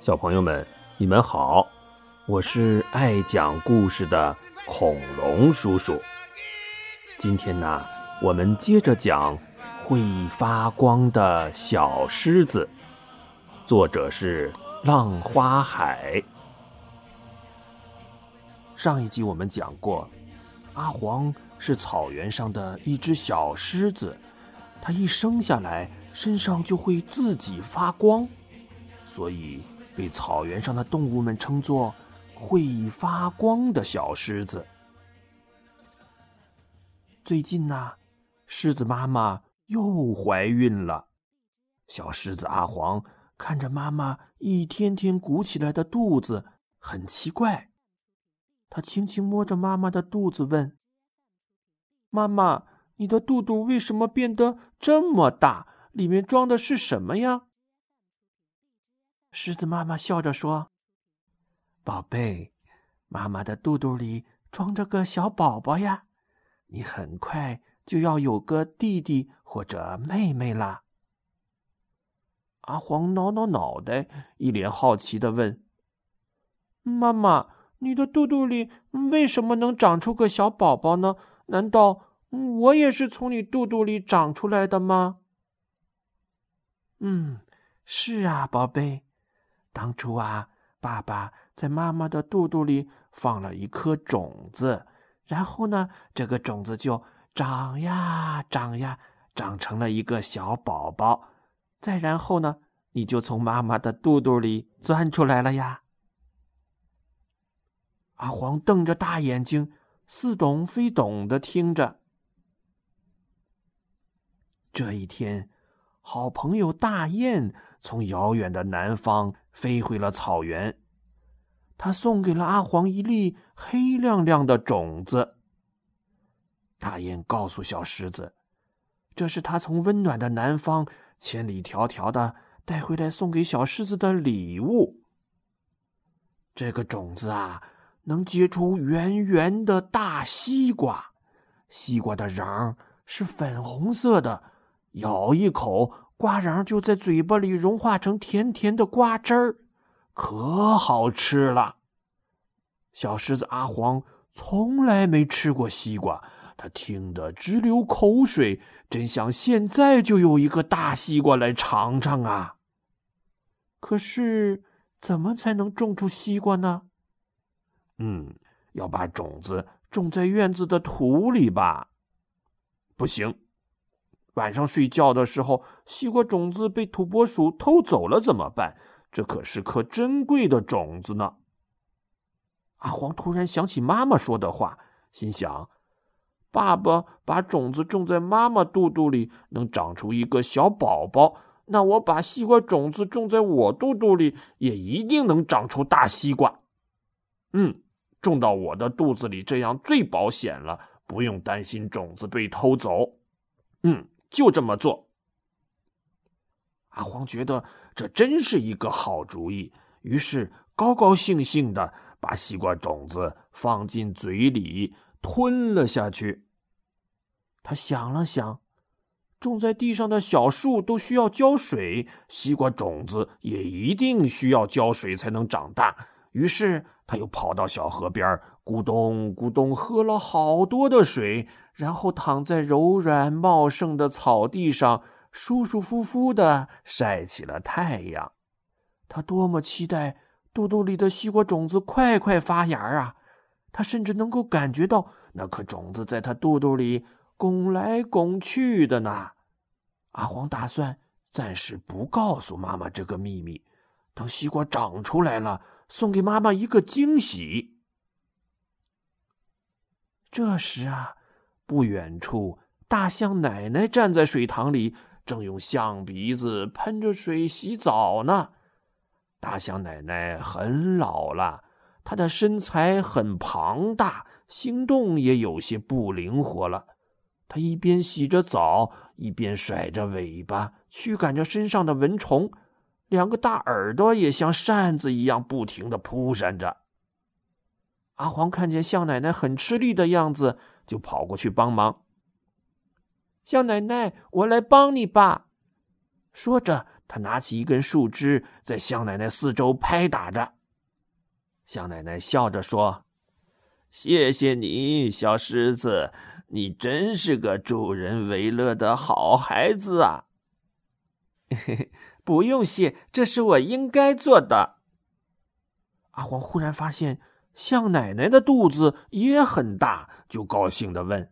小朋友们，你们好，我是爱讲故事的恐龙叔叔。今天呢，我们接着讲会发光的小狮子，作者是浪花海。上一集我们讲过，阿黄是草原上的一只小狮子，它一生下来身上就会自己发光，所以被草原上的动物们称作会发光的小狮子。最近呢，狮子妈妈又怀孕了，小狮子阿黄看着妈妈一天天鼓起来的肚子，很奇怪。他轻轻摸着妈妈的肚子，问：“妈妈，你的肚肚为什么变得这么大？里面装的是什么呀？”狮子妈妈笑着说：“宝贝，妈妈的肚肚里装着个小宝宝呀，你很快就要有个弟弟或者妹妹啦。”阿黄挠挠脑袋，一脸好奇的问：“妈妈。”你的肚肚里为什么能长出个小宝宝呢？难道我也是从你肚肚里长出来的吗？嗯，是啊，宝贝。当初啊，爸爸在妈妈的肚肚里放了一颗种子，然后呢，这个种子就长呀长呀，长成了一个小宝宝。再然后呢，你就从妈妈的肚肚里钻出来了呀。阿黄瞪着大眼睛，似懂非懂的听着。这一天，好朋友大雁从遥远的南方飞回了草原，他送给了阿黄一粒黑亮亮的种子。大雁告诉小狮子，这是他从温暖的南方千里迢迢的带回来送给小狮子的礼物。这个种子啊。能结出圆圆的大西瓜，西瓜的瓤是粉红色的，咬一口，瓜瓤就在嘴巴里融化成甜甜的瓜汁儿，可好吃了。小狮子阿黄从来没吃过西瓜，他听得直流口水，真想现在就有一个大西瓜来尝尝啊！可是，怎么才能种出西瓜呢？嗯，要把种子种在院子的土里吧？不行，晚上睡觉的时候，西瓜种子被土拨鼠偷走了怎么办？这可是颗珍贵的种子呢。阿黄突然想起妈妈说的话，心想：爸爸把种子种在妈妈肚肚里，能长出一个小宝宝，那我把西瓜种子种在我肚肚里，也一定能长出大西瓜。嗯。种到我的肚子里，这样最保险了，不用担心种子被偷走。嗯，就这么做。阿黄觉得这真是一个好主意，于是高高兴兴的把西瓜种子放进嘴里吞了下去。他想了想，种在地上的小树都需要浇水，西瓜种子也一定需要浇水才能长大。于是，他又跑到小河边，咕咚咕咚喝了好多的水，然后躺在柔软茂盛的草地上，舒舒服服的晒起了太阳。他多么期待肚肚里的西瓜种子快快发芽啊！他甚至能够感觉到那颗种子在他肚肚里拱来拱去的呢。阿黄打算暂时不告诉妈妈这个秘密，等西瓜长出来了。送给妈妈一个惊喜。这时啊，不远处，大象奶奶站在水塘里，正用象鼻子喷着水洗澡呢。大象奶奶很老了，她的身材很庞大，行动也有些不灵活了。她一边洗着澡，一边甩着尾巴，驱赶着身上的蚊虫。两个大耳朵也像扇子一样不停的扑扇着。阿黄看见象奶奶很吃力的样子，就跑过去帮忙。向奶奶，我来帮你吧。说着，他拿起一根树枝，在向奶奶四周拍打着。向奶奶笑着说：“谢谢你，小狮子，你真是个助人为乐的好孩子啊！”嘿 嘿不用谢，这是我应该做的。阿黄忽然发现向奶奶的肚子也很大，就高兴的问：“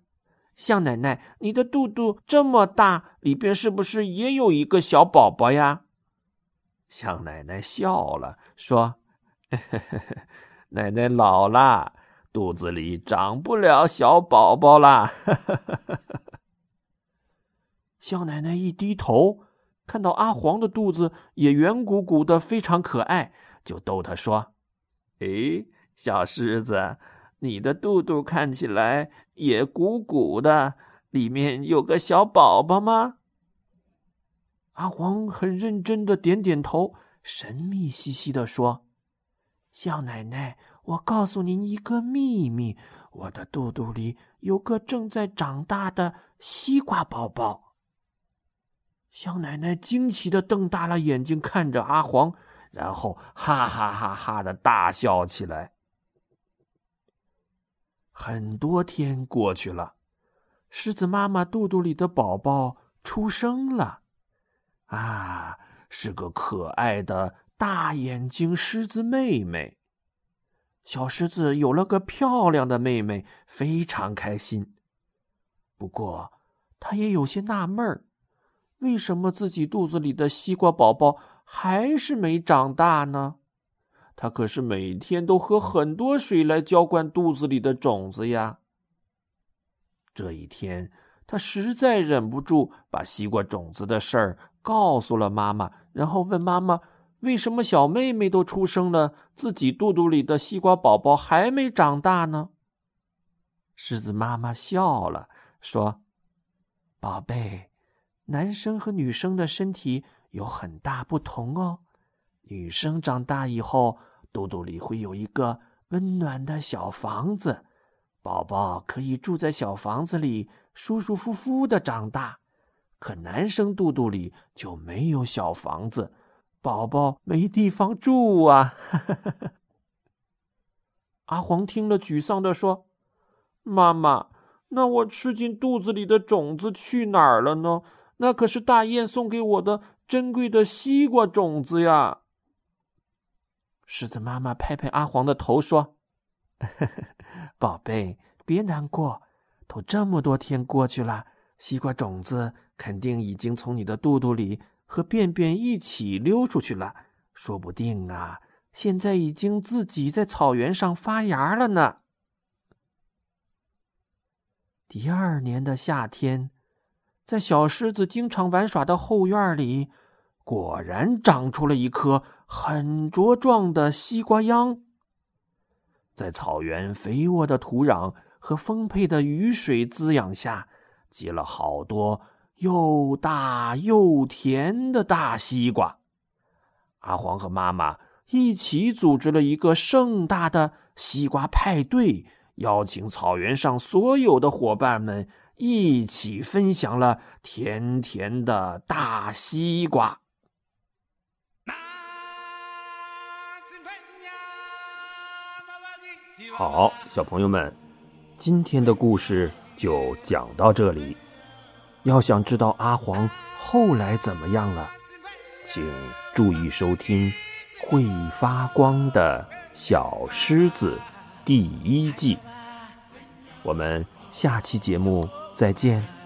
向奶奶，你的肚肚这么大，里边是不是也有一个小宝宝呀？”向奶奶笑了，说。奶奶老了，肚子里长不了小宝宝啦。向奶奶一低头，看到阿黄的肚子也圆鼓鼓的，非常可爱，就逗他说：“哎，小狮子，你的肚肚看起来也鼓鼓的，里面有个小宝宝吗？”阿黄很认真的点点头，神秘兮兮的说。小奶奶，我告诉您一个秘密：我的肚肚里有个正在长大的西瓜宝宝。小奶奶惊奇的瞪大了眼睛看着阿黄，然后哈哈哈哈的大笑起来。很多天过去了，狮子妈妈肚肚里的宝宝出生了，啊，是个可爱的。大眼睛狮子妹妹，小狮子有了个漂亮的妹妹，非常开心。不过，他也有些纳闷儿：为什么自己肚子里的西瓜宝宝还是没长大呢？他可是每天都喝很多水来浇灌肚子里的种子呀。这一天，他实在忍不住，把西瓜种子的事儿告诉了妈妈，然后问妈妈。为什么小妹妹都出生了，自己肚肚里的西瓜宝宝还没长大呢？狮子妈妈笑了，说：“宝贝，男生和女生的身体有很大不同哦。女生长大以后，肚肚里会有一个温暖的小房子，宝宝可以住在小房子里，舒舒服服的长大。可男生肚肚里就没有小房子。”宝宝没地方住啊！阿黄听了，沮丧的说：“妈妈，那我吃进肚子里的种子去哪儿了呢？那可是大雁送给我的珍贵的西瓜种子呀！”狮子妈妈拍拍阿黄的头说：“ 宝贝，别难过，都这么多天过去了，西瓜种子肯定已经从你的肚肚里。”和便便一起溜出去了，说不定啊，现在已经自己在草原上发芽了呢。第二年的夏天，在小狮子经常玩耍的后院里，果然长出了一棵很茁壮的西瓜秧。在草原肥沃的土壤和丰沛的雨水滋养下，结了好多。又大又甜的大西瓜，阿黄和妈妈一起组织了一个盛大的西瓜派对，邀请草原上所有的伙伴们一起分享了甜甜的大西瓜。好，小朋友们，今天的故事就讲到这里。要想知道阿黄后来怎么样了，请注意收听《会发光的小狮子》第一季。我们下期节目再见。